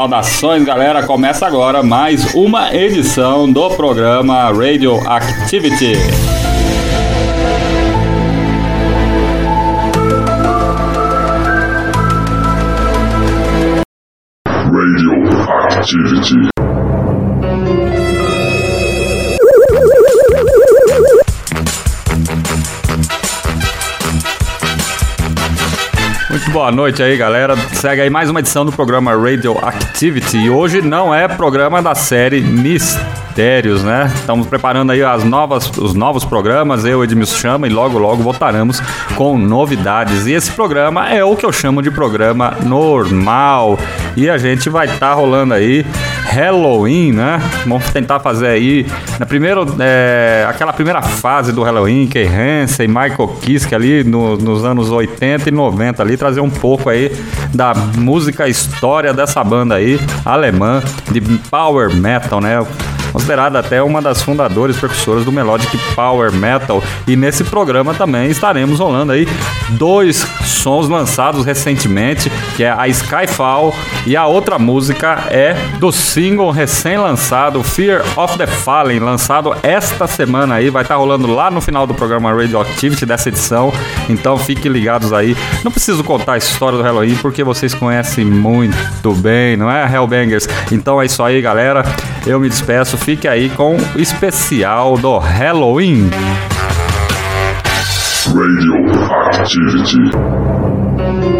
Saudações, galera! Começa agora mais uma edição do programa Radioactivity. Radioactivity. Muito boa noite aí, galera. Segue aí mais uma edição do programa Radioactivity. E hoje não é programa da série Mistérios, né? Estamos preparando aí as novas, os novos programas, eu, Edmilson Chama, e logo, logo voltaremos com novidades. E esse programa é o que eu chamo de programa normal. E a gente vai estar tá rolando aí Halloween, né? Vamos tentar fazer aí na primeira, é, aquela primeira fase do Halloween, Kay Hansen, Michael Kiske ali no, nos anos 80 e 90 ali, trazer um pouco aí da música história dessa banda aí, alemã, de power metal, né? Considerada até uma das fundadoras e precursoras do Melodic Power Metal. E nesse programa também estaremos rolando aí dois sons lançados recentemente, que é a Skyfall e a outra música é do single recém-lançado Fear of the Fallen, lançado esta semana aí, vai estar rolando lá no final do programa Radioactivity dessa edição. Então fiquem ligados aí. Não preciso contar a história do Halloween porque vocês conhecem muito bem, não é, Hellbangers? Então é isso aí, galera. Eu me despeço fique aí com o especial do Halloween. Radioactivity. FM,